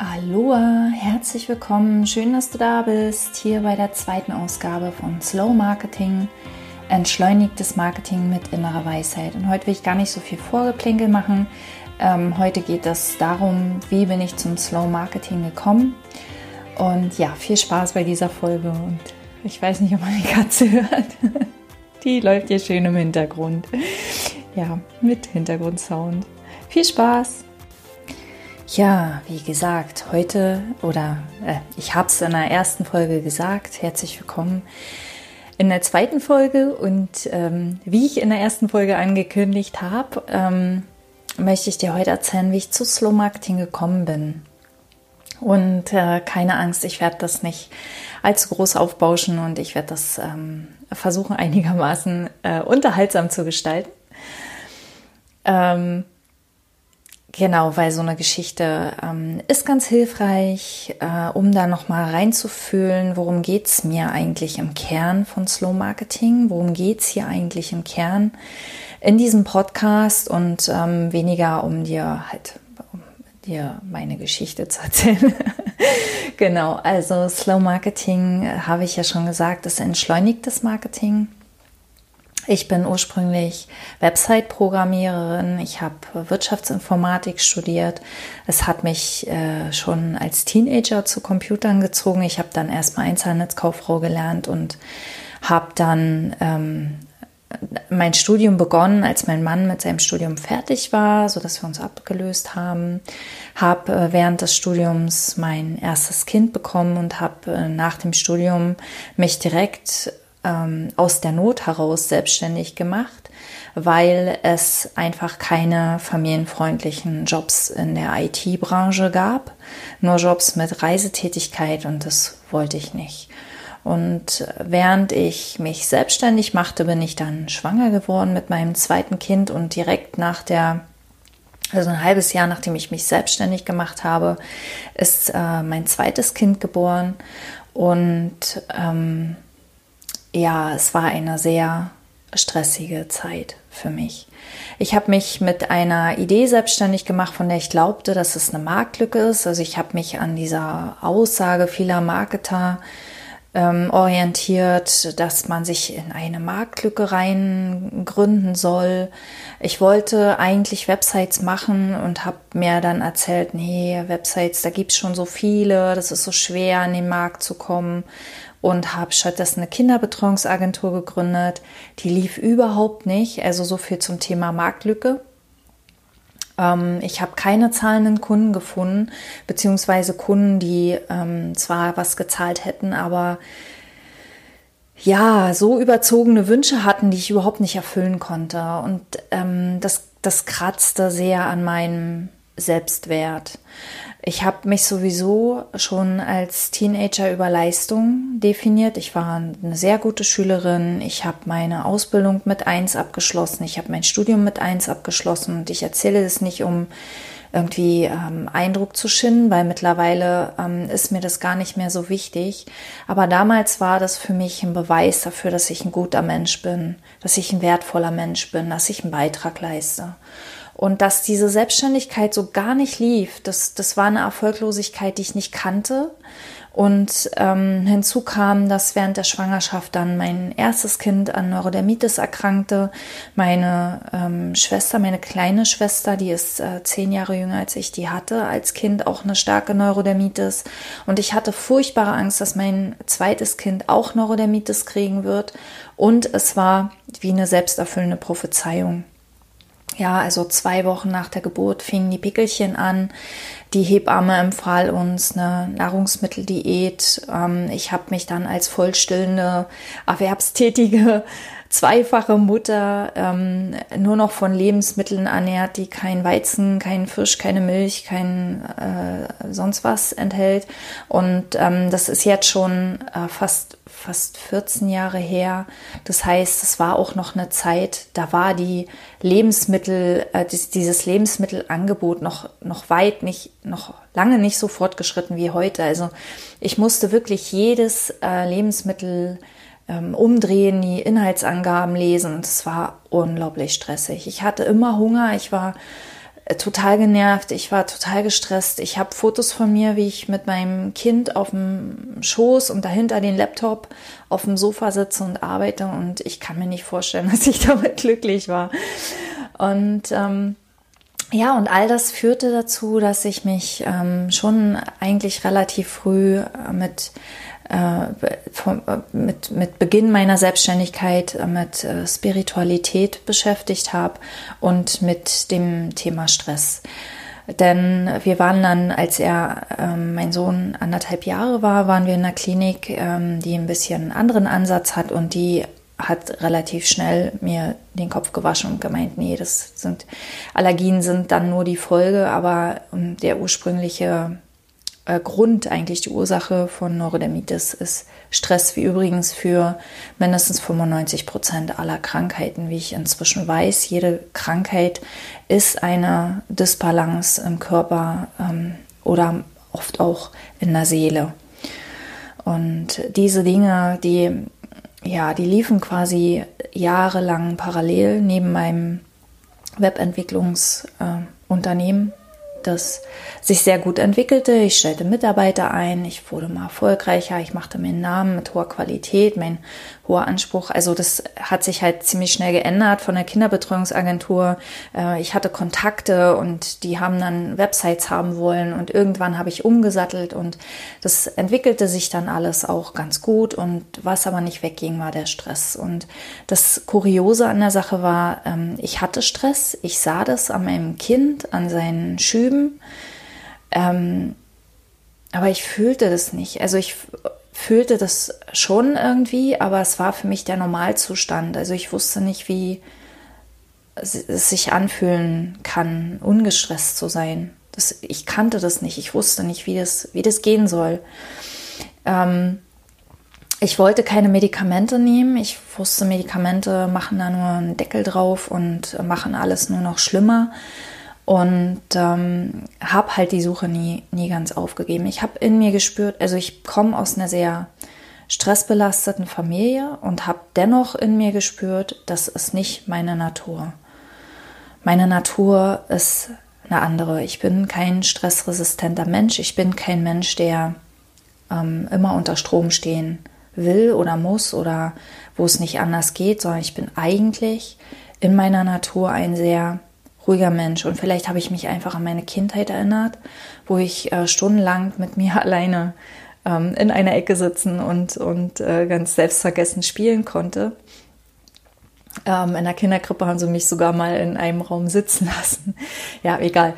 Aloha, herzlich willkommen. Schön, dass du da bist. Hier bei der zweiten Ausgabe von Slow Marketing, entschleunigtes Marketing mit innerer Weisheit. Und heute will ich gar nicht so viel Vorgeplänkel machen. Ähm, heute geht es darum, wie bin ich zum Slow Marketing gekommen. Und ja, viel Spaß bei dieser Folge. Und ich weiß nicht, ob die Katze hört. Die läuft hier schön im Hintergrund. Ja, mit Hintergrundsound. Viel Spaß! Ja, wie gesagt, heute oder äh, ich habe es in der ersten Folge gesagt, herzlich willkommen in der zweiten Folge und ähm, wie ich in der ersten Folge angekündigt habe, ähm, möchte ich dir heute erzählen, wie ich zu Slow Marketing gekommen bin. Und äh, keine Angst, ich werde das nicht allzu groß aufbauschen und ich werde das ähm, versuchen einigermaßen äh, unterhaltsam zu gestalten. Ähm, Genau, weil so eine Geschichte ähm, ist ganz hilfreich, äh, um da nochmal reinzufühlen, worum geht's mir eigentlich im Kern von Slow Marketing, worum geht's hier eigentlich im Kern in diesem Podcast und ähm, weniger um dir halt um dir meine Geschichte zu erzählen. genau, also Slow Marketing äh, habe ich ja schon gesagt, ist entschleunigtes Marketing. Ich bin ursprünglich Website-Programmiererin. Ich habe Wirtschaftsinformatik studiert. Es hat mich äh, schon als Teenager zu Computern gezogen. Ich habe dann erstmal Einzelhandelskauffrau gelernt und habe dann ähm, mein Studium begonnen, als mein Mann mit seinem Studium fertig war, so dass wir uns abgelöst haben. Habe äh, während des Studiums mein erstes Kind bekommen und habe äh, nach dem Studium mich direkt ähm, aus der Not heraus selbstständig gemacht, weil es einfach keine familienfreundlichen Jobs in der IT-Branche gab, nur Jobs mit Reisetätigkeit und das wollte ich nicht. Und während ich mich selbstständig machte, bin ich dann schwanger geworden mit meinem zweiten Kind und direkt nach der also ein halbes Jahr nachdem ich mich selbstständig gemacht habe, ist äh, mein zweites Kind geboren. Und ähm, ja, es war eine sehr stressige Zeit für mich. Ich habe mich mit einer Idee selbstständig gemacht, von der ich glaubte, dass es eine Marktlücke ist. Also ich habe mich an dieser Aussage vieler Marketer ähm, orientiert, dass man sich in eine Marktlücke rein gründen soll. Ich wollte eigentlich Websites machen und habe mir dann erzählt, nee, Websites, da gibt's schon so viele, das ist so schwer, an den Markt zu kommen und habe stattdessen eine Kinderbetreuungsagentur gegründet. Die lief überhaupt nicht, also so viel zum Thema Marktlücke. Ähm, ich habe keine zahlenden Kunden gefunden, beziehungsweise Kunden, die ähm, zwar was gezahlt hätten, aber ja, so überzogene Wünsche hatten, die ich überhaupt nicht erfüllen konnte. Und ähm, das, das kratzte sehr an meinem Selbstwert. Ich habe mich sowieso schon als Teenager über Leistung definiert. Ich war eine sehr gute Schülerin. Ich habe meine Ausbildung mit eins abgeschlossen. Ich habe mein Studium mit eins abgeschlossen. Und ich erzähle das nicht, um irgendwie ähm, Eindruck zu schinden, weil mittlerweile ähm, ist mir das gar nicht mehr so wichtig. Aber damals war das für mich ein Beweis dafür, dass ich ein guter Mensch bin, dass ich ein wertvoller Mensch bin, dass ich einen Beitrag leiste. Und dass diese Selbstständigkeit so gar nicht lief, das, das war eine Erfolglosigkeit, die ich nicht kannte. Und ähm, hinzu kam, dass während der Schwangerschaft dann mein erstes Kind an Neurodermitis erkrankte. Meine ähm, Schwester, meine kleine Schwester, die ist äh, zehn Jahre jünger als ich, die hatte als Kind auch eine starke Neurodermitis. Und ich hatte furchtbare Angst, dass mein zweites Kind auch Neurodermitis kriegen wird. Und es war wie eine selbsterfüllende Prophezeiung. Ja, also zwei Wochen nach der Geburt fingen die Pickelchen an. Die Hebamme empfahl uns eine Nahrungsmitteldiät. Ähm, ich habe mich dann als vollstillende, erwerbstätige, zweifache Mutter ähm, nur noch von Lebensmitteln ernährt, die kein Weizen, kein Fisch, keine Milch, kein äh, sonst was enthält. Und ähm, das ist jetzt schon äh, fast fast 14 Jahre her. Das heißt, es war auch noch eine Zeit, da war die Lebensmittel, äh, dieses Lebensmittelangebot noch, noch weit nicht, noch lange nicht so fortgeschritten wie heute. Also ich musste wirklich jedes äh, Lebensmittel ähm, umdrehen, die Inhaltsangaben lesen und es war unglaublich stressig. Ich hatte immer Hunger, ich war äh, total genervt, ich war total gestresst. Ich habe Fotos von mir, wie ich mit meinem Kind auf dem Schoß und dahinter den Laptop auf dem Sofa sitze und arbeite und ich kann mir nicht vorstellen, dass ich damit glücklich war. Und ähm, ja, und all das führte dazu, dass ich mich ähm, schon eigentlich relativ früh äh, mit mit, mit Beginn meiner Selbstständigkeit äh, mit Spiritualität beschäftigt habe und mit dem Thema Stress. Denn wir waren dann, als er, ähm, mein Sohn anderthalb Jahre war, waren wir in einer Klinik, ähm, die ein bisschen einen anderen Ansatz hat und die hat relativ schnell mir den Kopf gewaschen und gemeint, nee, das sind Allergien sind dann nur die Folge, aber ähm, der ursprüngliche äh, Grund, eigentlich die Ursache von Neurodermitis ist Stress, wie übrigens für mindestens 95 Prozent aller Krankheiten, wie ich inzwischen weiß. Jede Krankheit ist eine Disbalance im Körper ähm, oder oft auch in der Seele. Und diese Dinge, die, ja, die liefen quasi jahrelang parallel neben meinem Webentwicklungsunternehmen. Äh, das sich sehr gut entwickelte. Ich stellte Mitarbeiter ein, ich wurde mal erfolgreicher, ich machte mir einen Namen mit hoher Qualität, mein hoher Anspruch. Also das hat sich halt ziemlich schnell geändert von der Kinderbetreuungsagentur. Äh, ich hatte Kontakte und die haben dann Websites haben wollen und irgendwann habe ich umgesattelt und das entwickelte sich dann alles auch ganz gut und was aber nicht wegging, war der Stress. Und das Kuriose an der Sache war, ähm, ich hatte Stress, ich sah das an meinem Kind, an seinen Schüben, ähm, aber ich fühlte das nicht. Also ich fühlte das schon irgendwie, aber es war für mich der Normalzustand. Also ich wusste nicht, wie es sich anfühlen kann, ungestresst zu sein. Das, ich kannte das nicht. Ich wusste nicht, wie das, wie das gehen soll. Ähm, ich wollte keine Medikamente nehmen. Ich wusste, Medikamente machen da nur einen Deckel drauf und machen alles nur noch schlimmer und ähm, habe halt die Suche nie, nie ganz aufgegeben. Ich habe in mir gespürt, also ich komme aus einer sehr stressbelasteten Familie und habe dennoch in mir gespürt, das ist nicht meine Natur. Meine Natur ist eine andere. Ich bin kein stressresistenter Mensch. Ich bin kein Mensch, der ähm, immer unter Strom stehen will oder muss oder wo es nicht anders geht, sondern ich bin eigentlich in meiner Natur ein sehr ruhiger Mensch. Und vielleicht habe ich mich einfach an meine Kindheit erinnert, wo ich äh, stundenlang mit mir alleine ähm, in einer Ecke sitzen und, und äh, ganz selbstvergessen spielen konnte. Ähm, in der Kinderkrippe haben sie mich sogar mal in einem Raum sitzen lassen. ja, egal.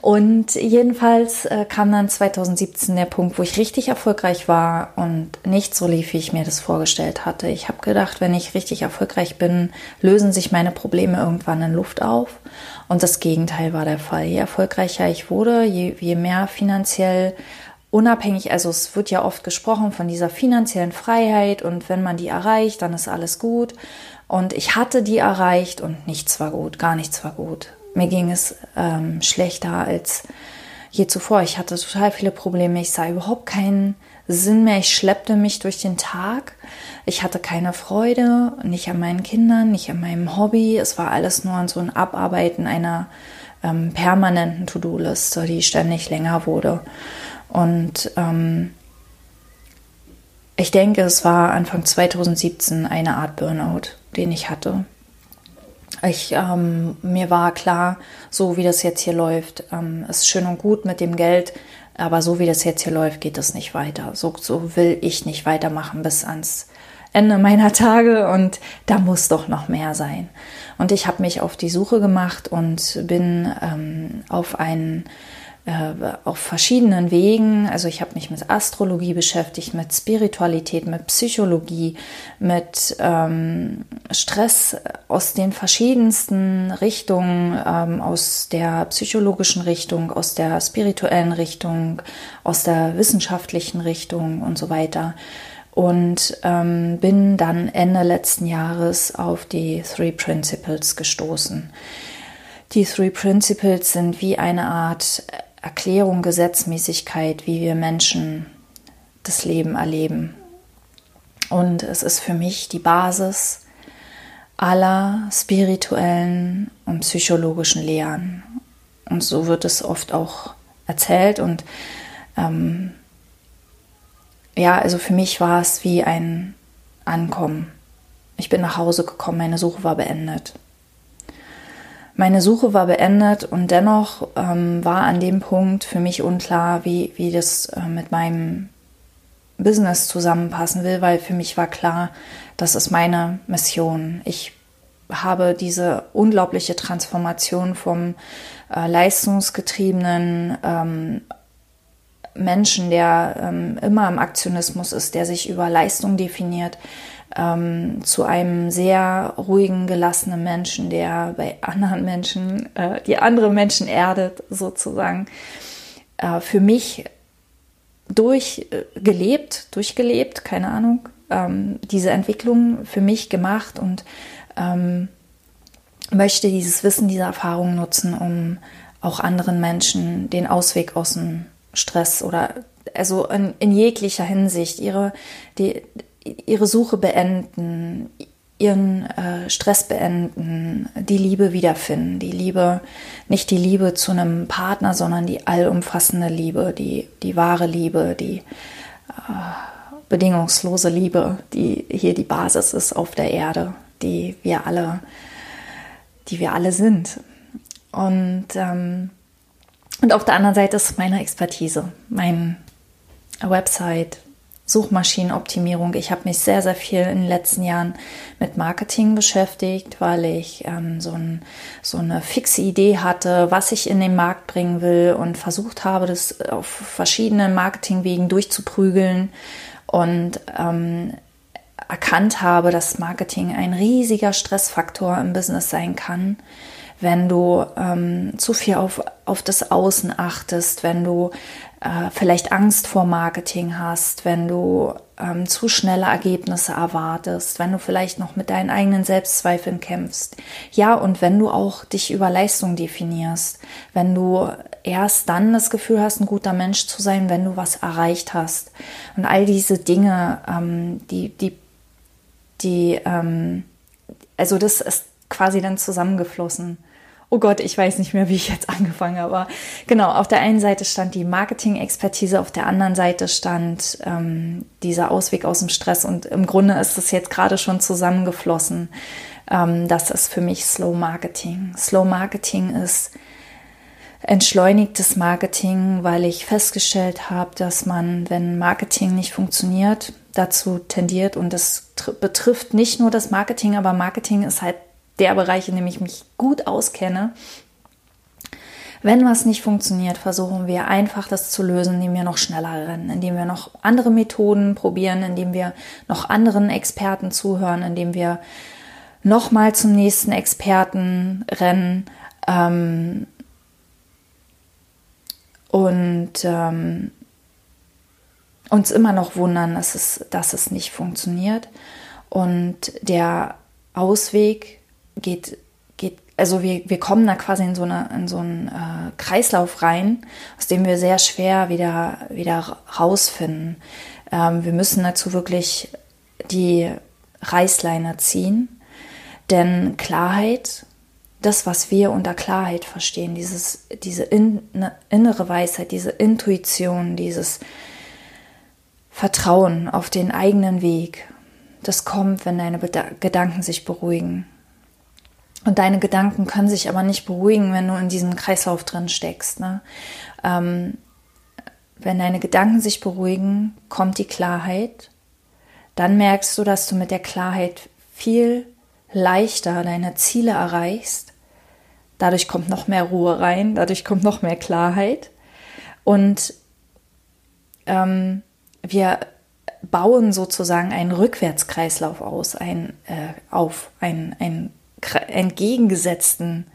Und jedenfalls äh, kam dann 2017 der Punkt, wo ich richtig erfolgreich war und nicht so lief, wie ich mir das vorgestellt hatte. Ich habe gedacht, wenn ich richtig erfolgreich bin, lösen sich meine Probleme irgendwann in Luft auf. Und das Gegenteil war der Fall. Je erfolgreicher ich wurde, je, je mehr finanziell unabhängig, also es wird ja oft gesprochen von dieser finanziellen Freiheit und wenn man die erreicht, dann ist alles gut. Und ich hatte die erreicht und nichts war gut, gar nichts war gut. Mir ging es ähm, schlechter als je zuvor. Ich hatte total viele Probleme. Ich sah überhaupt keinen Sinn mehr. Ich schleppte mich durch den Tag. Ich hatte keine Freude, nicht an meinen Kindern, nicht an meinem Hobby. Es war alles nur so ein Abarbeiten einer ähm, permanenten To-Do-Liste, die ständig länger wurde. Und ähm, ich denke, es war Anfang 2017 eine Art Burnout, den ich hatte. Ich, ähm, mir war klar, so wie das jetzt hier läuft, ähm, ist schön und gut mit dem Geld, aber so wie das jetzt hier läuft, geht es nicht weiter. So, so will ich nicht weitermachen bis ans Ende meiner Tage und da muss doch noch mehr sein. Und ich habe mich auf die Suche gemacht und bin ähm, auf einen auf verschiedenen Wegen. Also ich habe mich mit Astrologie beschäftigt, mit Spiritualität, mit Psychologie, mit ähm, Stress aus den verschiedensten Richtungen, ähm, aus der psychologischen Richtung, aus der spirituellen Richtung, aus der wissenschaftlichen Richtung und so weiter. Und ähm, bin dann Ende letzten Jahres auf die Three Principles gestoßen. Die Three Principles sind wie eine Art Erklärung, Gesetzmäßigkeit, wie wir Menschen das Leben erleben. Und es ist für mich die Basis aller spirituellen und psychologischen Lehren. Und so wird es oft auch erzählt. Und ähm, ja, also für mich war es wie ein Ankommen. Ich bin nach Hause gekommen, meine Suche war beendet. Meine Suche war beendet und dennoch ähm, war an dem Punkt für mich unklar, wie, wie das äh, mit meinem Business zusammenpassen will, weil für mich war klar, das ist meine Mission. Ich habe diese unglaubliche Transformation vom äh, leistungsgetriebenen ähm, Menschen, der ähm, immer im Aktionismus ist, der sich über Leistung definiert, ähm, zu einem sehr ruhigen, gelassenen Menschen, der bei anderen Menschen, äh, die andere Menschen erdet, sozusagen. Äh, für mich durchgelebt, durchgelebt, keine Ahnung, ähm, diese Entwicklung für mich gemacht und ähm, möchte dieses Wissen, diese Erfahrung nutzen, um auch anderen Menschen den Ausweg aus dem Stress oder also in, in jeglicher Hinsicht ihre, die, ihre Suche beenden, ihren äh, Stress beenden, die Liebe wiederfinden. Die Liebe, nicht die Liebe zu einem Partner, sondern die allumfassende Liebe, die, die wahre Liebe, die äh, bedingungslose Liebe, die hier die Basis ist auf der Erde, die wir alle, die wir alle sind. Und, ähm, und auf der anderen Seite ist meine Expertise, mein Website, Suchmaschinenoptimierung. Ich habe mich sehr, sehr viel in den letzten Jahren mit Marketing beschäftigt, weil ich ähm, so, ein, so eine fixe Idee hatte, was ich in den Markt bringen will und versucht habe, das auf verschiedenen Marketingwegen durchzuprügeln und ähm, erkannt habe, dass Marketing ein riesiger Stressfaktor im Business sein kann wenn du ähm, zu viel auf, auf das Außen achtest, wenn du äh, vielleicht Angst vor Marketing hast, wenn du ähm, zu schnelle Ergebnisse erwartest, wenn du vielleicht noch mit deinen eigenen Selbstzweifeln kämpfst. Ja, und wenn du auch dich über Leistung definierst, wenn du erst dann das Gefühl hast, ein guter Mensch zu sein, wenn du was erreicht hast. Und all diese Dinge, ähm, die, die, die, ähm, also das ist quasi dann zusammengeflossen oh Gott, ich weiß nicht mehr, wie ich jetzt angefangen habe. Genau, auf der einen Seite stand die Marketing-Expertise, auf der anderen Seite stand ähm, dieser Ausweg aus dem Stress. Und im Grunde ist es jetzt gerade schon zusammengeflossen. Ähm, das ist für mich Slow Marketing. Slow Marketing ist entschleunigtes Marketing, weil ich festgestellt habe, dass man, wenn Marketing nicht funktioniert, dazu tendiert und das betrifft nicht nur das Marketing, aber Marketing ist halt der Bereich, in dem ich mich gut auskenne. Wenn was nicht funktioniert, versuchen wir einfach das zu lösen, indem wir noch schneller rennen, indem wir noch andere Methoden probieren, indem wir noch anderen Experten zuhören, indem wir nochmal zum nächsten Experten rennen ähm, und ähm, uns immer noch wundern, dass es, dass es nicht funktioniert. Und der Ausweg geht, geht, also wir, wir kommen da quasi in so, eine, in so einen äh, Kreislauf rein, aus dem wir sehr schwer wieder, wieder rausfinden. Ähm, wir müssen dazu wirklich die Reißleine ziehen, denn Klarheit, das, was wir unter Klarheit verstehen, dieses, diese in, ne, innere Weisheit, diese Intuition, dieses Vertrauen auf den eigenen Weg, das kommt, wenn deine Gedanken sich beruhigen. Und deine Gedanken können sich aber nicht beruhigen, wenn du in diesem Kreislauf drin steckst. Ne? Ähm, wenn deine Gedanken sich beruhigen, kommt die Klarheit. Dann merkst du, dass du mit der Klarheit viel leichter deine Ziele erreichst. Dadurch kommt noch mehr Ruhe rein, dadurch kommt noch mehr Klarheit. Und ähm, wir bauen sozusagen einen Rückwärtskreislauf aus, ein, äh, auf, ein, ein entgegengesetzten,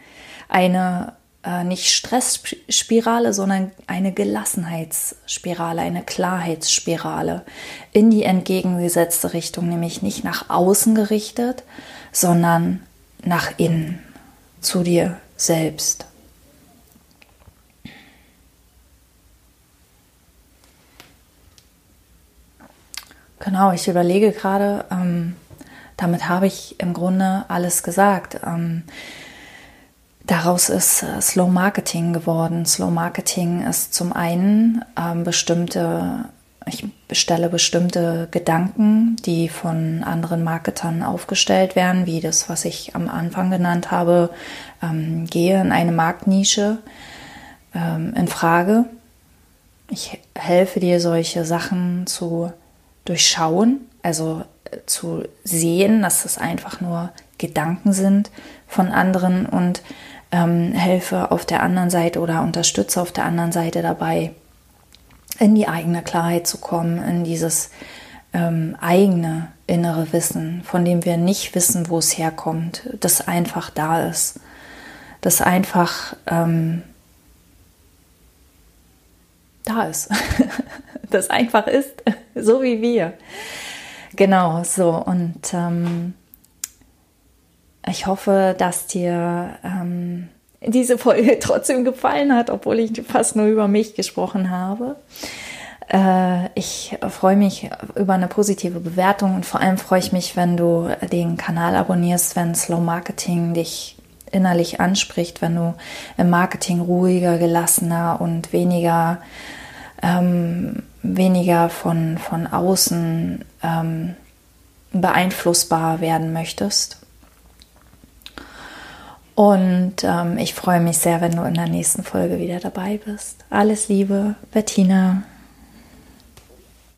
eine äh, nicht Stressspirale, sondern eine Gelassenheitsspirale, eine Klarheitsspirale in die entgegengesetzte Richtung, nämlich nicht nach außen gerichtet, sondern nach innen, zu dir selbst. Genau, ich überlege gerade, ähm, damit habe ich im Grunde alles gesagt. Ähm, daraus ist äh, Slow Marketing geworden. Slow Marketing ist zum einen ähm, bestimmte, ich bestelle bestimmte Gedanken, die von anderen Marketern aufgestellt werden, wie das, was ich am Anfang genannt habe, ähm, gehe in eine Marktnische ähm, in Frage. Ich helfe dir, solche Sachen zu durchschauen, also äh, zu sehen, dass es einfach nur Gedanken sind von anderen und ähm, helfe auf der anderen Seite oder unterstütze auf der anderen Seite dabei, in die eigene Klarheit zu kommen, in dieses ähm, eigene innere Wissen, von dem wir nicht wissen, wo es herkommt, das einfach da ist, das einfach ähm, da ist, das einfach ist, so wie wir. Genau, so. Und ähm, ich hoffe, dass dir ähm, diese Folge trotzdem gefallen hat, obwohl ich fast nur über mich gesprochen habe. Äh, ich freue mich über eine positive Bewertung und vor allem freue ich mich, wenn du den Kanal abonnierst, wenn Slow Marketing dich innerlich anspricht, wenn du im Marketing ruhiger, gelassener und weniger, ähm, weniger von, von außen ähm, beeinflussbar werden möchtest. Und ähm, ich freue mich sehr, wenn du in der nächsten Folge wieder dabei bist. Alles Liebe, Bettina.